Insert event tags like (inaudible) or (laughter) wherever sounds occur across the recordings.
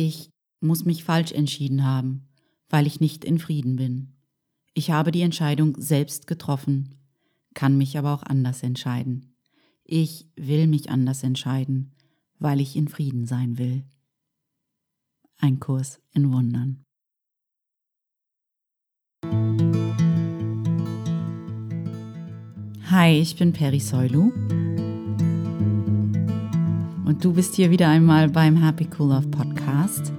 Ich muss mich falsch entschieden haben, weil ich nicht in Frieden bin. Ich habe die Entscheidung selbst getroffen, kann mich aber auch anders entscheiden. Ich will mich anders entscheiden, weil ich in Frieden sein will. Ein Kurs in Wundern. Hi, ich bin Peri Soilu und du bist hier wieder einmal beim Happy Cool Love Podcast.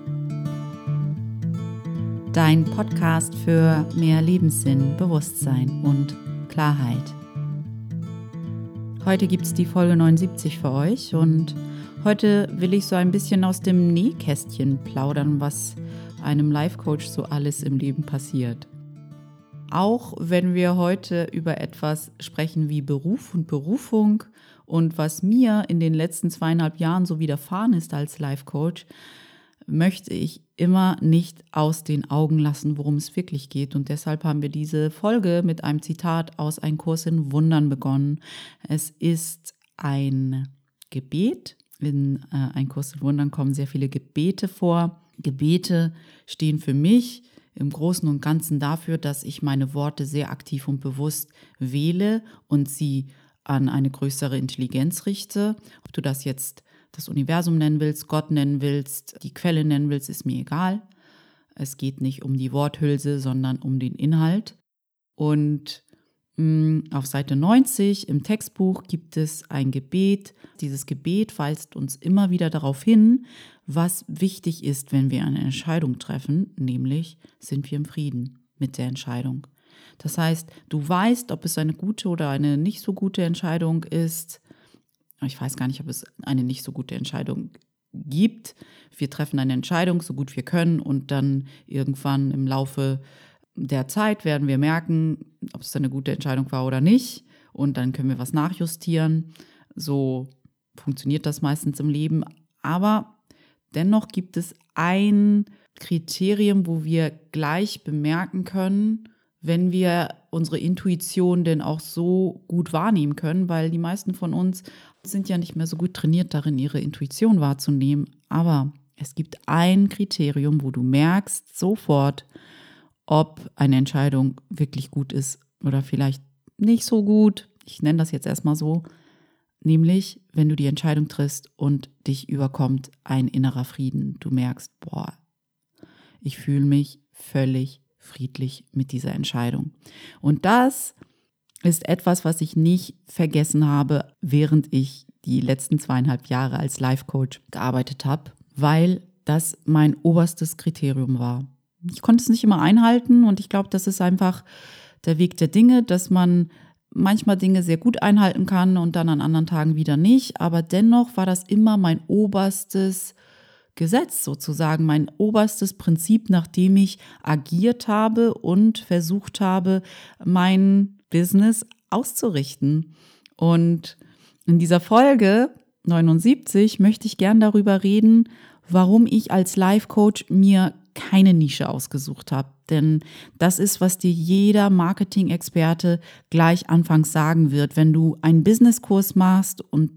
Dein Podcast für mehr Lebenssinn, Bewusstsein und Klarheit. Heute gibt es die Folge 79 für euch und heute will ich so ein bisschen aus dem Nähkästchen plaudern, was einem Life-Coach so alles im Leben passiert. Auch wenn wir heute über etwas sprechen wie Beruf und Berufung und was mir in den letzten zweieinhalb Jahren so widerfahren ist als Life Coach, möchte ich immer nicht aus den Augen lassen, worum es wirklich geht. Und deshalb haben wir diese Folge mit einem Zitat aus Ein Kurs in Wundern begonnen. Es ist ein Gebet. In äh, Ein Kurs in Wundern kommen sehr viele Gebete vor. Gebete stehen für mich im Großen und Ganzen dafür, dass ich meine Worte sehr aktiv und bewusst wähle und sie an eine größere Intelligenz richte. Ob du das jetzt das Universum nennen willst, Gott nennen willst, die Quelle nennen willst, ist mir egal. Es geht nicht um die Worthülse, sondern um den Inhalt. Und mh, mm, auf Seite 90 im Textbuch gibt es ein Gebet. Dieses Gebet weist uns immer wieder darauf hin, was wichtig ist, wenn wir eine Entscheidung treffen, nämlich sind wir im Frieden mit der Entscheidung. Das heißt, du weißt, ob es eine gute oder eine nicht so gute Entscheidung ist. Ich weiß gar nicht, ob es eine nicht so gute Entscheidung gibt. Wir treffen eine Entscheidung, so gut wir können, und dann irgendwann im Laufe der Zeit werden wir merken, ob es eine gute Entscheidung war oder nicht. Und dann können wir was nachjustieren. So funktioniert das meistens im Leben. Aber dennoch gibt es ein Kriterium, wo wir gleich bemerken können, wenn wir unsere Intuition denn auch so gut wahrnehmen können, weil die meisten von uns sind ja nicht mehr so gut trainiert darin, ihre Intuition wahrzunehmen. Aber es gibt ein Kriterium, wo du merkst sofort, ob eine Entscheidung wirklich gut ist oder vielleicht nicht so gut. Ich nenne das jetzt erstmal so. Nämlich, wenn du die Entscheidung triffst und dich überkommt ein innerer Frieden. Du merkst, boah, ich fühle mich völlig friedlich mit dieser Entscheidung. Und das ist etwas, was ich nicht vergessen habe, während ich die letzten zweieinhalb Jahre als Life Coach gearbeitet habe, weil das mein oberstes Kriterium war. Ich konnte es nicht immer einhalten und ich glaube, das ist einfach der Weg der Dinge, dass man manchmal Dinge sehr gut einhalten kann und dann an anderen Tagen wieder nicht. Aber dennoch war das immer mein oberstes Gesetz sozusagen, mein oberstes Prinzip, nach dem ich agiert habe und versucht habe, mein Business auszurichten. Und in dieser Folge 79 möchte ich gern darüber reden, warum ich als Life Coach mir keine Nische ausgesucht habe. Denn das ist, was dir jeder Marketing-Experte gleich anfangs sagen wird. Wenn du einen Businesskurs machst und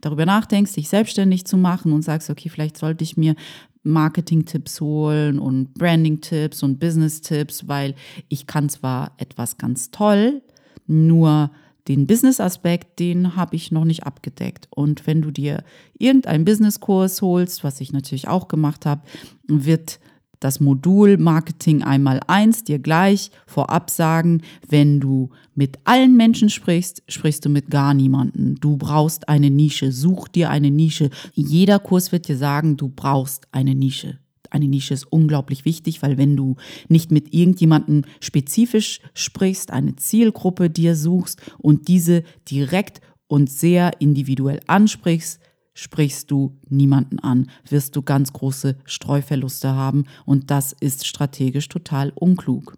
darüber nachdenkst, dich selbstständig zu machen und sagst, okay, vielleicht sollte ich mir Marketing-Tipps holen und Branding-Tipps und Business-Tipps, weil ich kann zwar etwas ganz toll, nur den Business-Aspekt, den habe ich noch nicht abgedeckt. Und wenn du dir irgendeinen Business-Kurs holst, was ich natürlich auch gemacht habe, wird das Modul Marketing einmal eins dir gleich vorab sagen, wenn du mit allen Menschen sprichst, sprichst du mit gar niemanden. Du brauchst eine Nische, such dir eine Nische. Jeder Kurs wird dir sagen, du brauchst eine Nische. Eine Nische ist unglaublich wichtig, weil wenn du nicht mit irgendjemandem spezifisch sprichst, eine Zielgruppe dir suchst und diese direkt und sehr individuell ansprichst, sprichst du niemanden an, wirst du ganz große Streuverluste haben und das ist strategisch total unklug.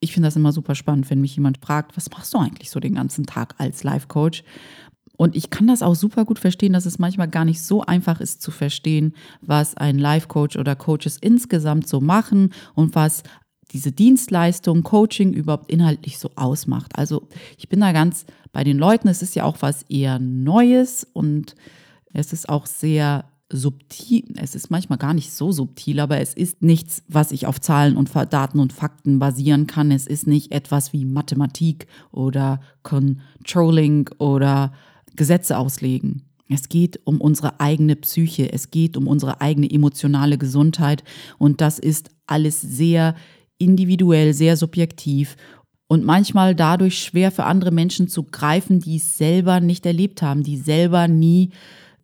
Ich finde das immer super spannend, wenn mich jemand fragt, was machst du eigentlich so den ganzen Tag als Life Coach? Und ich kann das auch super gut verstehen, dass es manchmal gar nicht so einfach ist zu verstehen, was ein Life Coach oder Coaches insgesamt so machen und was diese Dienstleistung, Coaching überhaupt inhaltlich so ausmacht. Also ich bin da ganz bei den Leuten, es ist ja auch was eher Neues und es ist auch sehr subtil, es ist manchmal gar nicht so subtil, aber es ist nichts, was ich auf Zahlen und Daten und Fakten basieren kann. Es ist nicht etwas wie Mathematik oder Controlling oder Gesetze auslegen. Es geht um unsere eigene Psyche, es geht um unsere eigene emotionale Gesundheit und das ist alles sehr individuell, sehr subjektiv und manchmal dadurch schwer für andere Menschen zu greifen, die es selber nicht erlebt haben, die selber nie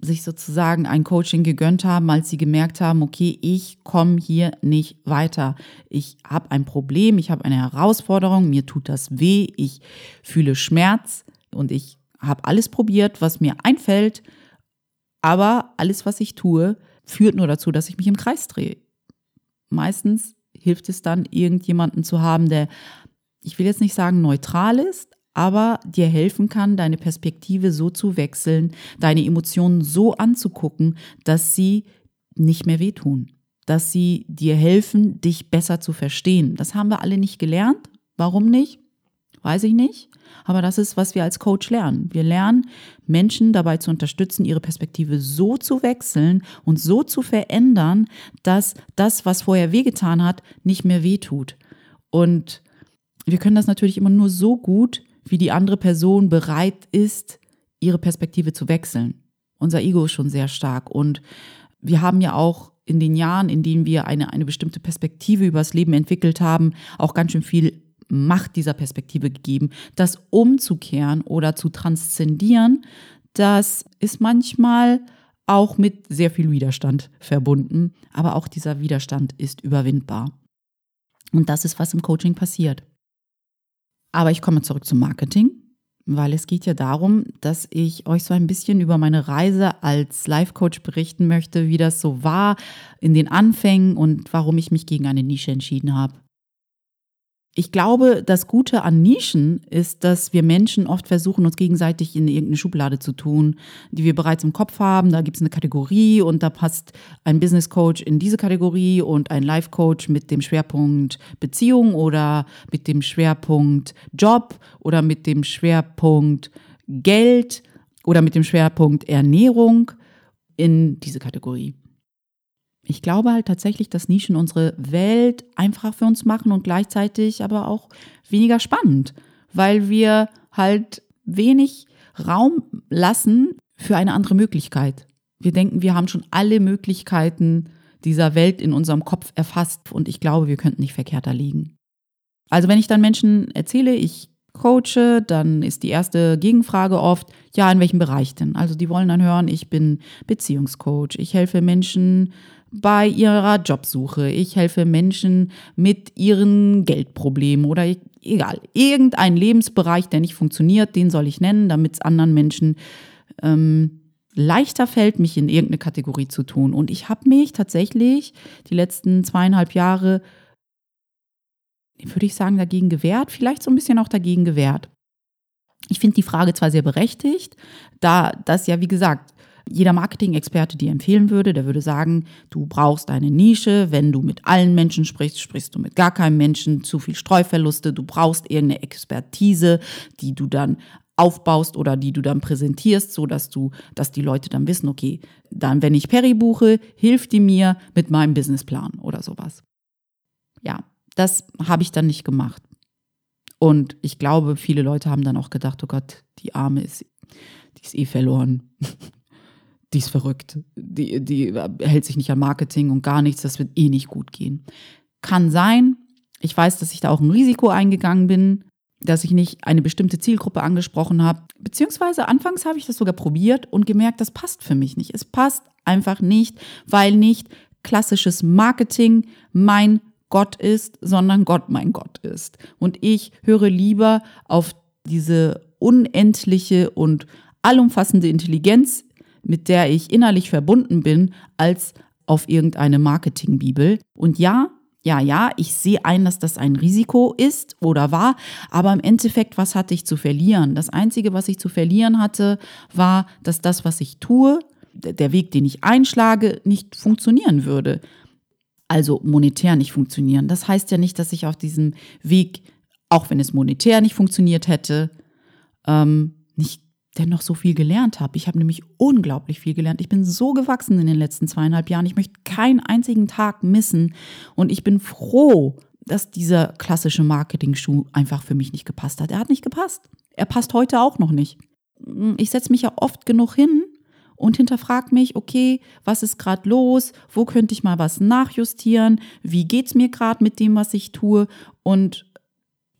sich sozusagen ein Coaching gegönnt haben, als sie gemerkt haben, okay, ich komme hier nicht weiter. Ich habe ein Problem, ich habe eine Herausforderung, mir tut das weh, ich fühle Schmerz und ich habe alles probiert, was mir einfällt, aber alles, was ich tue, führt nur dazu, dass ich mich im Kreis drehe. Meistens hilft es dann, irgendjemanden zu haben, der, ich will jetzt nicht sagen neutral ist, aber dir helfen kann, deine Perspektive so zu wechseln, deine Emotionen so anzugucken, dass sie nicht mehr wehtun, dass sie dir helfen, dich besser zu verstehen. Das haben wir alle nicht gelernt. Warum nicht? Weiß ich nicht. Aber das ist, was wir als Coach lernen. Wir lernen, Menschen dabei zu unterstützen, ihre Perspektive so zu wechseln und so zu verändern, dass das, was vorher wehgetan hat, nicht mehr wehtut. Und wir können das natürlich immer nur so gut, wie die andere Person bereit ist, ihre Perspektive zu wechseln. Unser Ego ist schon sehr stark und wir haben ja auch in den Jahren, in denen wir eine, eine bestimmte Perspektive übers Leben entwickelt haben, auch ganz schön viel Macht dieser Perspektive gegeben. Das umzukehren oder zu transzendieren, das ist manchmal auch mit sehr viel Widerstand verbunden, aber auch dieser Widerstand ist überwindbar. Und das ist, was im Coaching passiert. Aber ich komme zurück zum Marketing, weil es geht ja darum, dass ich euch so ein bisschen über meine Reise als Life-Coach berichten möchte, wie das so war in den Anfängen und warum ich mich gegen eine Nische entschieden habe. Ich glaube, das Gute an Nischen ist, dass wir Menschen oft versuchen, uns gegenseitig in irgendeine Schublade zu tun, die wir bereits im Kopf haben. Da gibt es eine Kategorie und da passt ein Business Coach in diese Kategorie und ein Life Coach mit dem Schwerpunkt Beziehung oder mit dem Schwerpunkt Job oder mit dem Schwerpunkt Geld oder mit dem Schwerpunkt Ernährung in diese Kategorie. Ich glaube halt tatsächlich, dass Nischen unsere Welt einfacher für uns machen und gleichzeitig aber auch weniger spannend, weil wir halt wenig Raum lassen für eine andere Möglichkeit. Wir denken, wir haben schon alle Möglichkeiten dieser Welt in unserem Kopf erfasst und ich glaube, wir könnten nicht verkehrter liegen. Also wenn ich dann Menschen erzähle, ich coache, dann ist die erste Gegenfrage oft, ja, in welchem Bereich denn? Also die wollen dann hören, ich bin Beziehungscoach, ich helfe Menschen bei ihrer Jobsuche. Ich helfe Menschen mit ihren Geldproblemen oder egal, irgendein Lebensbereich, der nicht funktioniert, den soll ich nennen, damit es anderen Menschen ähm, leichter fällt, mich in irgendeine Kategorie zu tun. Und ich habe mich tatsächlich die letzten zweieinhalb Jahre, würde ich sagen, dagegen gewehrt, vielleicht so ein bisschen auch dagegen gewehrt. Ich finde die Frage zwar sehr berechtigt, da das ja, wie gesagt, jeder Marketing-Experte dir empfehlen würde. Der würde sagen, du brauchst eine Nische. Wenn du mit allen Menschen sprichst, sprichst du mit gar keinem Menschen. Zu viel Streuverluste. Du brauchst irgendeine Expertise, die du dann aufbaust oder die du dann präsentierst, so dass du, dass die Leute dann wissen, okay, dann, wenn ich Perry buche, hilft die mir mit meinem Businessplan oder sowas. Ja, das habe ich dann nicht gemacht. Und ich glaube, viele Leute haben dann auch gedacht, oh Gott, die Arme ist, die ist eh verloren (laughs) die ist verrückt. Die, die hält sich nicht an Marketing und gar nichts, das wird eh nicht gut gehen. Kann sein. Ich weiß, dass ich da auch ein Risiko eingegangen bin, dass ich nicht eine bestimmte Zielgruppe angesprochen habe. Beziehungsweise anfangs habe ich das sogar probiert und gemerkt, das passt für mich nicht. Es passt einfach nicht, weil nicht klassisches Marketing mein Gott ist, sondern Gott mein Gott ist. Und ich höre lieber auf diese unendliche und allumfassende Intelligenz mit der ich innerlich verbunden bin, als auf irgendeine Marketingbibel. Und ja, ja, ja, ich sehe ein, dass das ein Risiko ist oder war, aber im Endeffekt, was hatte ich zu verlieren? Das Einzige, was ich zu verlieren hatte, war, dass das, was ich tue, der Weg, den ich einschlage, nicht funktionieren würde. Also monetär nicht funktionieren. Das heißt ja nicht, dass ich auf diesem Weg, auch wenn es monetär nicht funktioniert hätte, ähm, nicht dennoch so viel gelernt habe. Ich habe nämlich unglaublich viel gelernt. Ich bin so gewachsen in den letzten zweieinhalb Jahren. Ich möchte keinen einzigen Tag missen. Und ich bin froh, dass dieser klassische Marketing-Schuh einfach für mich nicht gepasst hat. Er hat nicht gepasst. Er passt heute auch noch nicht. Ich setze mich ja oft genug hin und hinterfrage mich, okay, was ist gerade los? Wo könnte ich mal was nachjustieren? Wie geht es mir gerade mit dem, was ich tue? Und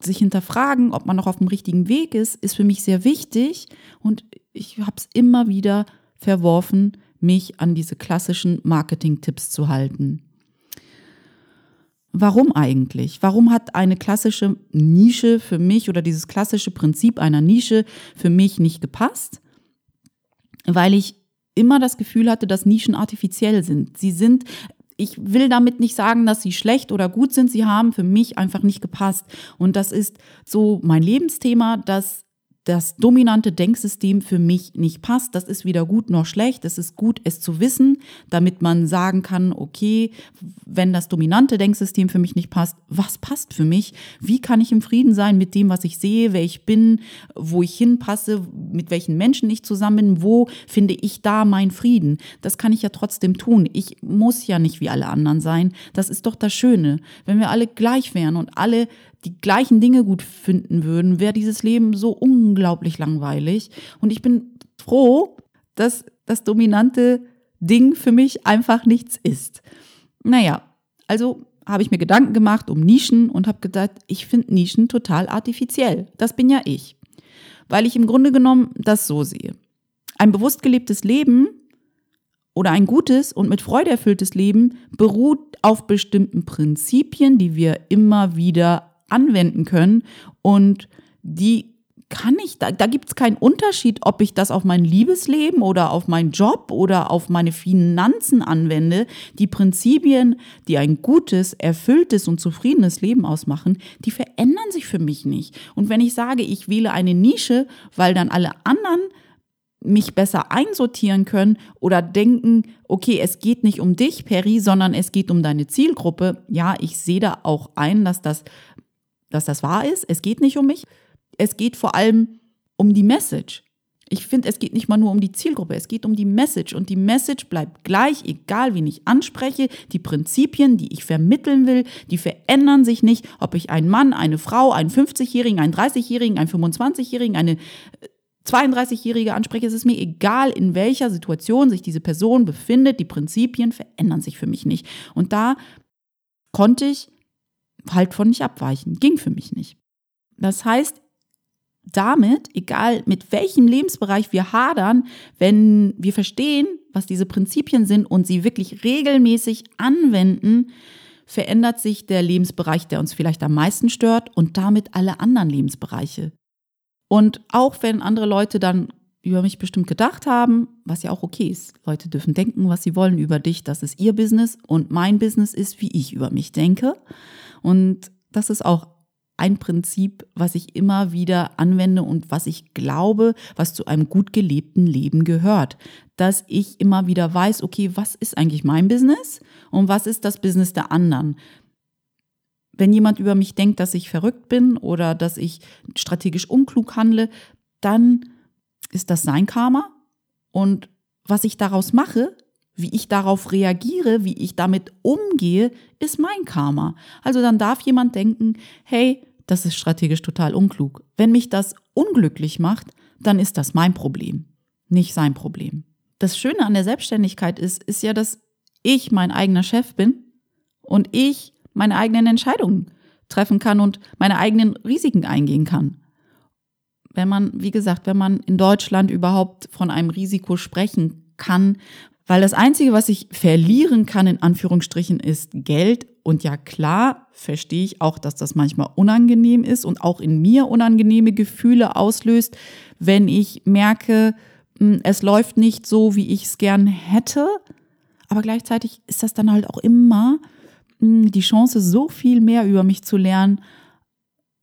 sich hinterfragen, ob man noch auf dem richtigen Weg ist, ist für mich sehr wichtig. Und ich habe es immer wieder verworfen, mich an diese klassischen Marketing-Tipps zu halten. Warum eigentlich? Warum hat eine klassische Nische für mich oder dieses klassische Prinzip einer Nische für mich nicht gepasst? Weil ich immer das Gefühl hatte, dass Nischen artifiziell sind. Sie sind ich will damit nicht sagen, dass sie schlecht oder gut sind. Sie haben für mich einfach nicht gepasst. Und das ist so mein Lebensthema, dass das dominante Denksystem für mich nicht passt. Das ist weder gut noch schlecht. Es ist gut, es zu wissen, damit man sagen kann, okay, wenn das dominante Denksystem für mich nicht passt, was passt für mich? Wie kann ich im Frieden sein mit dem, was ich sehe, wer ich bin, wo ich hinpasse, mit welchen Menschen ich zusammen bin, wo finde ich da meinen Frieden? Das kann ich ja trotzdem tun. Ich muss ja nicht wie alle anderen sein. Das ist doch das Schöne. Wenn wir alle gleich wären und alle die gleichen Dinge gut finden würden, wäre dieses Leben so unglaublich langweilig. Und ich bin froh, dass das dominante Ding für mich einfach nichts ist. Naja, also habe ich mir Gedanken gemacht um Nischen und habe gedacht, ich finde Nischen total artifiziell. Das bin ja ich. Weil ich im Grunde genommen das so sehe. Ein bewusst gelebtes Leben oder ein gutes und mit Freude erfülltes Leben beruht auf bestimmten Prinzipien, die wir immer wieder anwenden können. Und die kann ich, da, da gibt es keinen Unterschied, ob ich das auf mein Liebesleben oder auf meinen Job oder auf meine Finanzen anwende. Die Prinzipien, die ein gutes, erfülltes und zufriedenes Leben ausmachen, die verändern sich für mich nicht. Und wenn ich sage, ich wähle eine Nische, weil dann alle anderen mich besser einsortieren können oder denken, okay, es geht nicht um dich, Perry, sondern es geht um deine Zielgruppe. Ja, ich sehe da auch ein, dass das dass das wahr ist. Es geht nicht um mich. Es geht vor allem um die Message. Ich finde, es geht nicht mal nur um die Zielgruppe, es geht um die Message. Und die Message bleibt gleich, egal wen ich anspreche. Die Prinzipien, die ich vermitteln will, die verändern sich nicht, ob ich einen Mann, eine Frau, einen 50-Jährigen, einen 30-Jährigen, einen 25-Jährigen, eine 32-Jährige äh, anspreche. Es ist mir egal, in welcher Situation sich diese Person befindet. Die Prinzipien verändern sich für mich nicht. Und da konnte ich halt von nicht abweichen. Ging für mich nicht. Das heißt, damit, egal mit welchem Lebensbereich wir hadern, wenn wir verstehen, was diese Prinzipien sind und sie wirklich regelmäßig anwenden, verändert sich der Lebensbereich, der uns vielleicht am meisten stört und damit alle anderen Lebensbereiche. Und auch wenn andere Leute dann über mich bestimmt gedacht haben, was ja auch okay ist. Leute dürfen denken, was sie wollen über dich, das ist ihr Business und mein Business ist, wie ich über mich denke. Und das ist auch ein Prinzip, was ich immer wieder anwende und was ich glaube, was zu einem gut gelebten Leben gehört. Dass ich immer wieder weiß, okay, was ist eigentlich mein Business und was ist das Business der anderen? Wenn jemand über mich denkt, dass ich verrückt bin oder dass ich strategisch unklug handle, dann ist das sein Karma. Und was ich daraus mache, wie ich darauf reagiere, wie ich damit umgehe, ist mein Karma. Also dann darf jemand denken, hey, das ist strategisch total unklug. Wenn mich das unglücklich macht, dann ist das mein Problem, nicht sein Problem. Das Schöne an der Selbstständigkeit ist, ist ja, dass ich mein eigener Chef bin und ich meine eigenen Entscheidungen treffen kann und meine eigenen Risiken eingehen kann. Wenn man, wie gesagt, wenn man in Deutschland überhaupt von einem Risiko sprechen kann, weil das Einzige, was ich verlieren kann, in Anführungsstrichen, ist Geld. Und ja, klar, verstehe ich auch, dass das manchmal unangenehm ist und auch in mir unangenehme Gefühle auslöst, wenn ich merke, hm, es läuft nicht so, wie ich es gern hätte. Aber gleichzeitig ist das dann halt auch immer hm, die Chance, so viel mehr über mich zu lernen.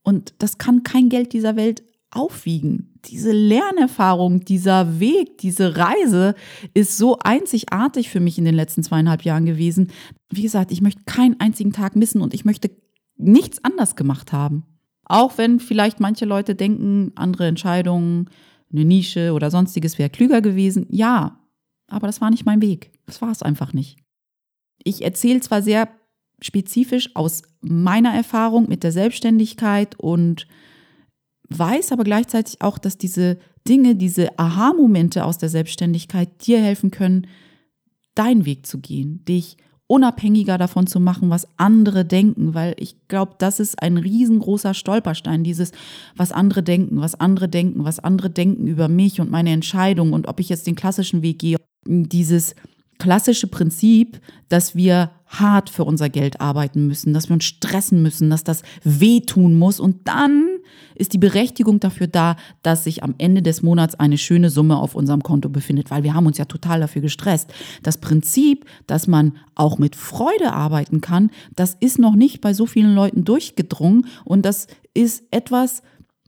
Und das kann kein Geld dieser Welt aufwiegen. Diese Lernerfahrung, dieser Weg, diese Reise ist so einzigartig für mich in den letzten zweieinhalb Jahren gewesen. Wie gesagt, ich möchte keinen einzigen Tag missen und ich möchte nichts anders gemacht haben. Auch wenn vielleicht manche Leute denken, andere Entscheidungen eine Nische oder sonstiges wäre klüger gewesen. Ja, aber das war nicht mein Weg. Das war es einfach nicht. Ich erzähle zwar sehr spezifisch aus meiner Erfahrung mit der Selbstständigkeit und weiß aber gleichzeitig auch, dass diese Dinge, diese Aha-Momente aus der Selbstständigkeit dir helfen können, deinen Weg zu gehen, dich unabhängiger davon zu machen, was andere denken, weil ich glaube, das ist ein riesengroßer Stolperstein, dieses, was andere denken, was andere denken, was andere denken über mich und meine Entscheidung und ob ich jetzt den klassischen Weg gehe, dieses klassische Prinzip, dass wir hart für unser Geld arbeiten müssen, dass wir uns stressen müssen, dass das wehtun muss und dann ist die Berechtigung dafür da, dass sich am Ende des Monats eine schöne Summe auf unserem Konto befindet, weil wir haben uns ja total dafür gestresst. Das Prinzip, dass man auch mit Freude arbeiten kann, das ist noch nicht bei so vielen Leuten durchgedrungen und das ist etwas,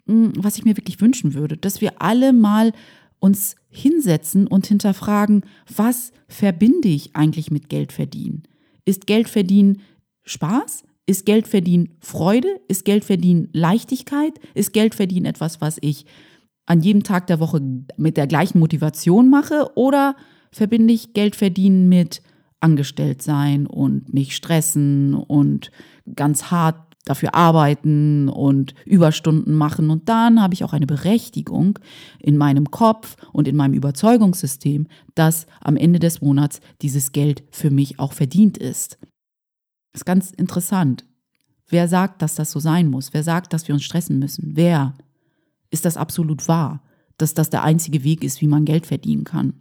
hm, was ich mir wirklich wünschen würde, dass wir alle mal uns hinsetzen und hinterfragen, was verbinde ich eigentlich mit Geld verdienen? Ist Geld verdienen Spaß? Ist Geld verdienen Freude? Ist Geld verdienen Leichtigkeit? Ist Geld verdienen etwas, was ich an jedem Tag der Woche mit der gleichen Motivation mache? Oder verbinde ich Geld verdienen mit angestellt sein und mich stressen und ganz hart dafür arbeiten und Überstunden machen. Und dann habe ich auch eine Berechtigung in meinem Kopf und in meinem Überzeugungssystem, dass am Ende des Monats dieses Geld für mich auch verdient ist. Ist ganz interessant. Wer sagt, dass das so sein muss? Wer sagt, dass wir uns stressen müssen? Wer? Ist das absolut wahr, dass das der einzige Weg ist, wie man Geld verdienen kann?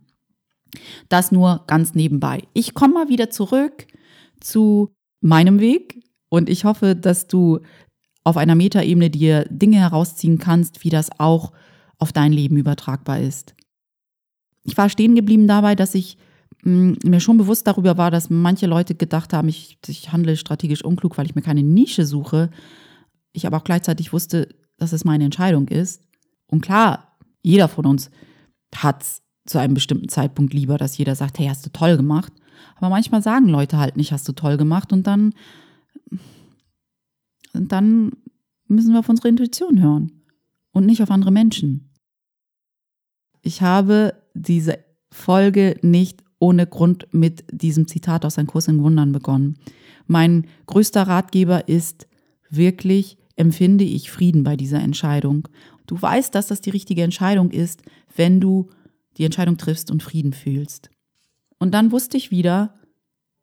Das nur ganz nebenbei. Ich komme mal wieder zurück zu meinem Weg, und ich hoffe, dass du auf einer Metaebene dir Dinge herausziehen kannst, wie das auch auf dein Leben übertragbar ist. Ich war stehen geblieben dabei, dass ich mir schon bewusst darüber war, dass manche Leute gedacht haben, ich, ich handle strategisch unklug, weil ich mir keine Nische suche. Ich aber auch gleichzeitig wusste, dass es meine Entscheidung ist. Und klar, jeder von uns hat zu einem bestimmten Zeitpunkt lieber, dass jeder sagt, hey, hast du toll gemacht. Aber manchmal sagen Leute halt nicht, hast du toll gemacht. Und dann und dann müssen wir auf unsere Intuition hören und nicht auf andere Menschen. Ich habe diese Folge nicht ohne Grund mit diesem Zitat aus Ein Kurs in Wundern begonnen. Mein größter Ratgeber ist wirklich, empfinde ich Frieden bei dieser Entscheidung. Du weißt, dass das die richtige Entscheidung ist, wenn du die Entscheidung triffst und Frieden fühlst. Und dann wusste ich wieder,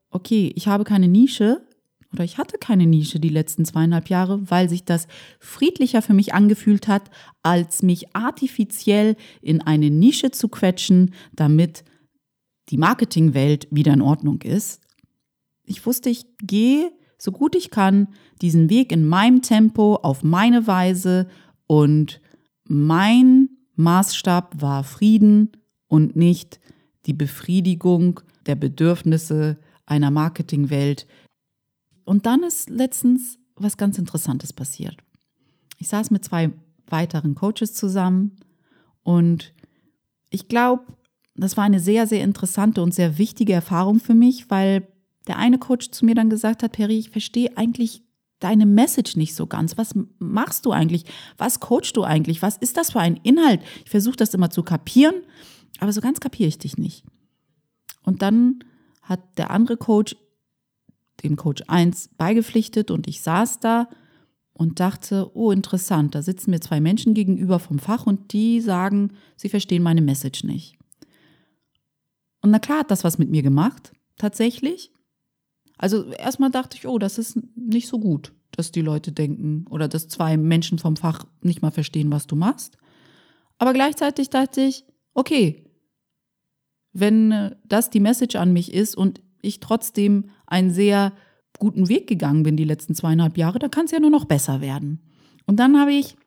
okay, ich habe keine Nische, oder ich hatte keine Nische die letzten zweieinhalb Jahre, weil sich das friedlicher für mich angefühlt hat, als mich artifiziell in eine Nische zu quetschen, damit die Marketingwelt wieder in Ordnung ist. Ich wusste, ich gehe so gut ich kann diesen Weg in meinem Tempo, auf meine Weise und mein Maßstab war Frieden und nicht die Befriedigung der Bedürfnisse einer Marketingwelt, und dann ist letztens was ganz Interessantes passiert. Ich saß mit zwei weiteren Coaches zusammen und ich glaube, das war eine sehr, sehr interessante und sehr wichtige Erfahrung für mich, weil der eine Coach zu mir dann gesagt hat, Peri, ich verstehe eigentlich deine Message nicht so ganz. Was machst du eigentlich? Was coachst du eigentlich? Was ist das für ein Inhalt? Ich versuche das immer zu kapieren, aber so ganz kapiere ich dich nicht. Und dann hat der andere Coach dem Coach 1 beigepflichtet und ich saß da und dachte, oh interessant, da sitzen mir zwei Menschen gegenüber vom Fach und die sagen, sie verstehen meine Message nicht. Und na klar hat das was mit mir gemacht, tatsächlich. Also erstmal dachte ich, oh, das ist nicht so gut, dass die Leute denken oder dass zwei Menschen vom Fach nicht mal verstehen, was du machst. Aber gleichzeitig dachte ich, okay, wenn äh, das die Message an mich ist und ich trotzdem einen sehr guten Weg gegangen bin die letzten zweieinhalb Jahre, da kann es ja nur noch besser werden. Und dann habe ich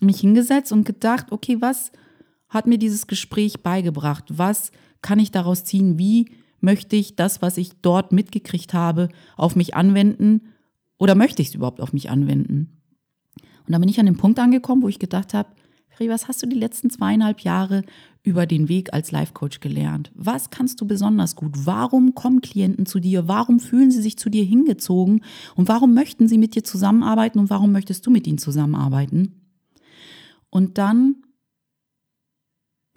mich hingesetzt und gedacht, okay, was hat mir dieses Gespräch beigebracht? Was kann ich daraus ziehen? Wie möchte ich das, was ich dort mitgekriegt habe, auf mich anwenden? Oder möchte ich es überhaupt auf mich anwenden? Und dann bin ich an dem Punkt angekommen, wo ich gedacht habe, Feri, was hast du die letzten zweieinhalb Jahre über den Weg als Life Coach gelernt? Was kannst du besonders gut? Warum kommen Klienten zu dir? Warum fühlen sie sich zu dir hingezogen? Und warum möchten sie mit dir zusammenarbeiten? Und warum möchtest du mit ihnen zusammenarbeiten? Und dann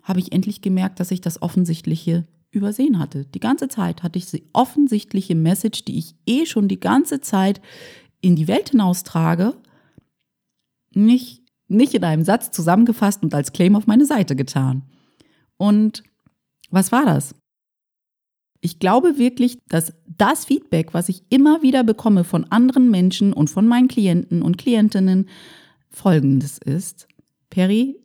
habe ich endlich gemerkt, dass ich das Offensichtliche übersehen hatte. Die ganze Zeit hatte ich die offensichtliche Message, die ich eh schon die ganze Zeit in die Welt hinaustrage, nicht, nicht in einem Satz zusammengefasst und als Claim auf meine Seite getan. Und was war das? Ich glaube wirklich, dass das Feedback, was ich immer wieder bekomme von anderen Menschen und von meinen Klienten und Klientinnen, folgendes ist. Perry,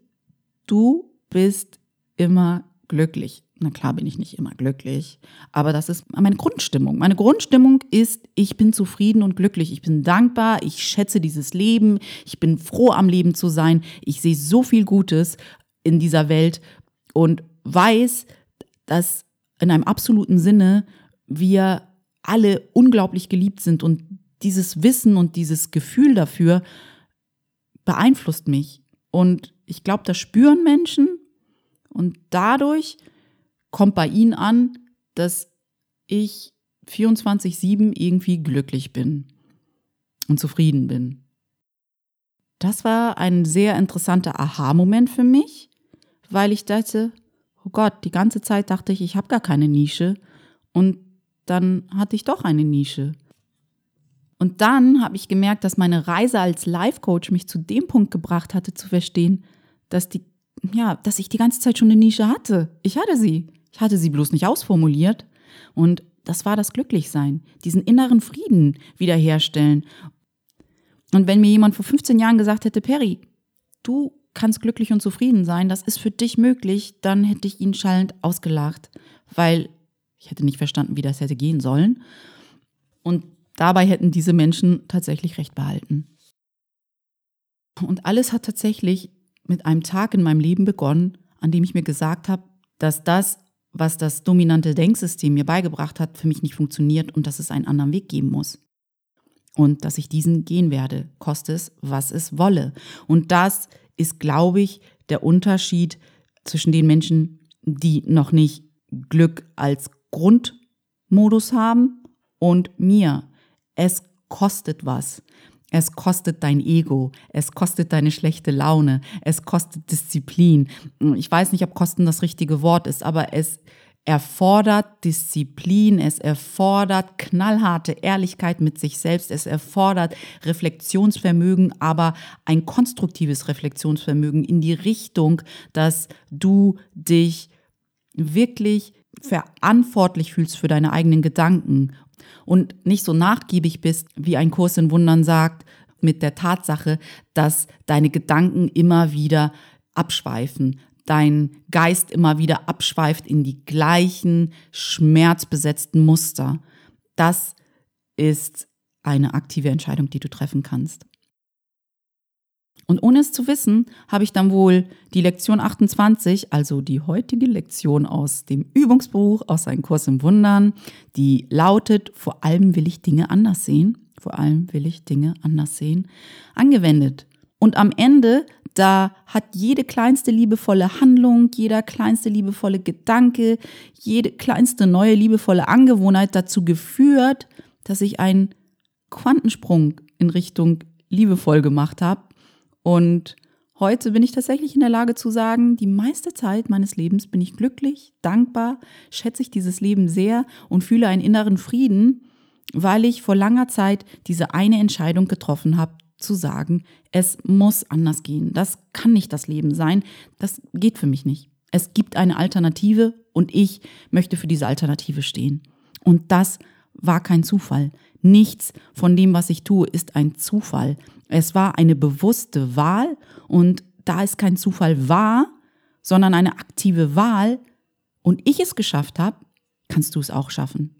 du bist immer glücklich. Na klar bin ich nicht immer glücklich, aber das ist meine Grundstimmung. Meine Grundstimmung ist, ich bin zufrieden und glücklich. Ich bin dankbar, ich schätze dieses Leben, ich bin froh am Leben zu sein. Ich sehe so viel Gutes in dieser Welt und weiß, dass in einem absoluten Sinne wir alle unglaublich geliebt sind und dieses Wissen und dieses Gefühl dafür beeinflusst mich. Und ich glaube, das spüren Menschen und dadurch kommt bei ihnen an, dass ich 24-7 irgendwie glücklich bin und zufrieden bin. Das war ein sehr interessanter Aha-Moment für mich, weil ich dachte, oh Gott, die ganze Zeit dachte ich, ich habe gar keine Nische und dann hatte ich doch eine Nische. Und dann habe ich gemerkt, dass meine Reise als Life Coach mich zu dem Punkt gebracht hatte, zu verstehen, dass die, ja, dass ich die ganze Zeit schon eine Nische hatte. Ich hatte sie. Ich hatte sie bloß nicht ausformuliert. Und das war das Glücklichsein, diesen inneren Frieden wiederherstellen. Und wenn mir jemand vor 15 Jahren gesagt hätte, Perry, du kannst glücklich und zufrieden sein, das ist für dich möglich, dann hätte ich ihn schallend ausgelacht, weil ich hätte nicht verstanden, wie das hätte gehen sollen. Und dabei hätten diese Menschen tatsächlich recht behalten. Und alles hat tatsächlich mit einem Tag in meinem Leben begonnen, an dem ich mir gesagt habe, dass das, was das dominante Denksystem mir beigebracht hat, für mich nicht funktioniert und dass es einen anderen Weg geben muss. Und dass ich diesen gehen werde, koste es, was es wolle. Und das ist, glaube ich, der Unterschied zwischen den Menschen, die noch nicht Glück als Grundmodus haben und mir. Es kostet was. Es kostet dein Ego, es kostet deine schlechte Laune, es kostet Disziplin. Ich weiß nicht, ob Kosten das richtige Wort ist, aber es erfordert Disziplin, es erfordert knallharte Ehrlichkeit mit sich selbst, es erfordert Reflexionsvermögen, aber ein konstruktives Reflexionsvermögen in die Richtung, dass du dich wirklich verantwortlich fühlst für deine eigenen Gedanken und nicht so nachgiebig bist, wie ein Kurs in Wundern sagt, mit der Tatsache, dass deine Gedanken immer wieder abschweifen, dein Geist immer wieder abschweift in die gleichen schmerzbesetzten Muster. Das ist eine aktive Entscheidung, die du treffen kannst. Und ohne es zu wissen, habe ich dann wohl die Lektion 28, also die heutige Lektion aus dem Übungsbuch, aus einem Kurs im Wundern, die lautet, vor allem will ich Dinge anders sehen, vor allem will ich Dinge anders sehen, angewendet. Und am Ende, da hat jede kleinste liebevolle Handlung, jeder kleinste liebevolle Gedanke, jede kleinste neue liebevolle Angewohnheit dazu geführt, dass ich einen Quantensprung in Richtung liebevoll gemacht habe und heute bin ich tatsächlich in der Lage zu sagen, die meiste Zeit meines Lebens bin ich glücklich, dankbar, schätze ich dieses Leben sehr und fühle einen inneren Frieden, weil ich vor langer Zeit diese eine Entscheidung getroffen habe, zu sagen, es muss anders gehen. Das kann nicht das Leben sein. Das geht für mich nicht. Es gibt eine Alternative und ich möchte für diese Alternative stehen. Und das war kein Zufall. Nichts von dem, was ich tue, ist ein Zufall. Es war eine bewusste Wahl und da es kein Zufall war, sondern eine aktive Wahl und ich es geschafft habe, kannst du es auch schaffen.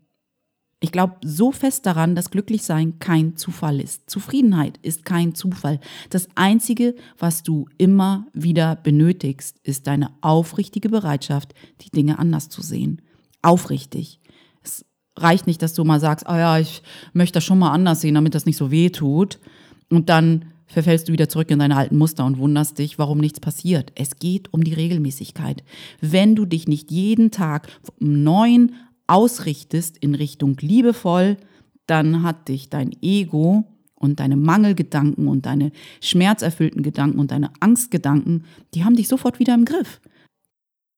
Ich glaube so fest daran, dass Glücklichsein kein Zufall ist. Zufriedenheit ist kein Zufall. Das Einzige, was du immer wieder benötigst, ist deine aufrichtige Bereitschaft, die Dinge anders zu sehen. Aufrichtig reicht nicht, dass du mal sagst, oh ja, ich möchte das schon mal anders sehen, damit das nicht so weh tut. Und dann verfällst du wieder zurück in deine alten Muster und wunderst dich, warum nichts passiert. Es geht um die Regelmäßigkeit. Wenn du dich nicht jeden Tag um neun ausrichtest in Richtung liebevoll, dann hat dich dein Ego und deine Mangelgedanken und deine schmerzerfüllten Gedanken und deine Angstgedanken, die haben dich sofort wieder im Griff.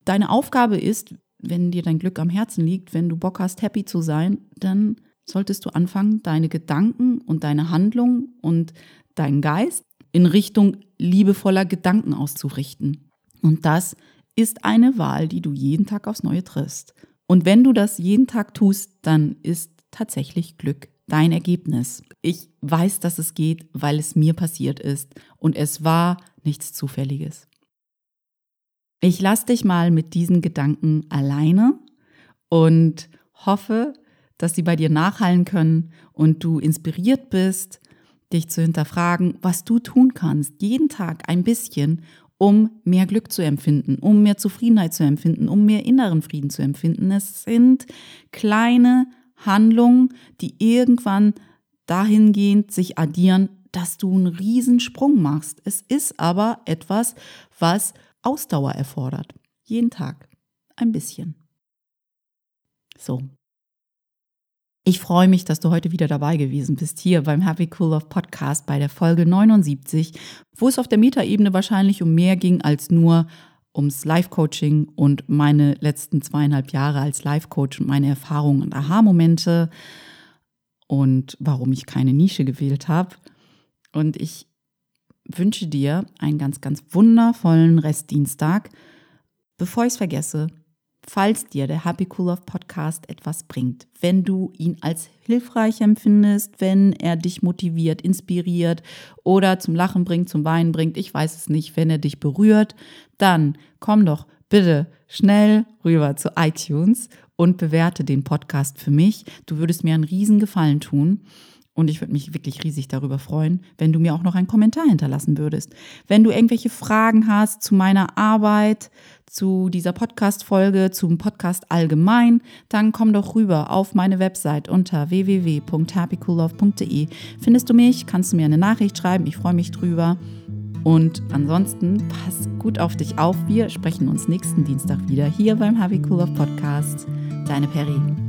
deine Aufgabe ist, wenn dir dein Glück am Herzen liegt, wenn du Bock hast, happy zu sein, dann solltest du anfangen, deine Gedanken und deine Handlung und deinen Geist in Richtung liebevoller Gedanken auszurichten. Und das ist eine Wahl, die du jeden Tag aufs Neue triffst. Und wenn du das jeden Tag tust, dann ist tatsächlich Glück dein Ergebnis. Ich weiß, dass es geht, weil es mir passiert ist und es war nichts Zufälliges. Ich lasse dich mal mit diesen Gedanken alleine und hoffe, dass sie bei dir nachhallen können und du inspiriert bist, dich zu hinterfragen, was du tun kannst, jeden Tag ein bisschen, um mehr Glück zu empfinden, um mehr Zufriedenheit zu empfinden, um mehr inneren Frieden zu empfinden. Es sind kleine Handlungen, die irgendwann dahingehend sich addieren, dass du einen Riesensprung machst. Es ist aber etwas, was Ausdauer erfordert. Jeden Tag. Ein bisschen. So. Ich freue mich, dass du heute wieder dabei gewesen bist, hier beim Happy Cool Love Podcast bei der Folge 79, wo es auf der Metaebene wahrscheinlich um mehr ging als nur ums Life-Coaching und meine letzten zweieinhalb Jahre als Life-Coach und meine Erfahrungen und Aha-Momente und warum ich keine Nische gewählt habe. Und ich wünsche dir einen ganz, ganz wundervollen Restdienstag. Bevor ich es vergesse, falls dir der Happy Cool Love Podcast etwas bringt, wenn du ihn als hilfreich empfindest, wenn er dich motiviert, inspiriert oder zum Lachen bringt, zum Weinen bringt, ich weiß es nicht, wenn er dich berührt, dann komm doch bitte schnell rüber zu iTunes und bewerte den Podcast für mich. Du würdest mir einen riesen Gefallen tun. Und ich würde mich wirklich riesig darüber freuen, wenn du mir auch noch einen Kommentar hinterlassen würdest. Wenn du irgendwelche Fragen hast zu meiner Arbeit, zu dieser Podcast-Folge, zum Podcast allgemein, dann komm doch rüber auf meine Website unter www.happycoollove.de. Findest du mich, kannst du mir eine Nachricht schreiben, ich freue mich drüber. Und ansonsten pass gut auf dich auf. Wir sprechen uns nächsten Dienstag wieder hier beim Happy Cool Love Podcast. Deine Peri.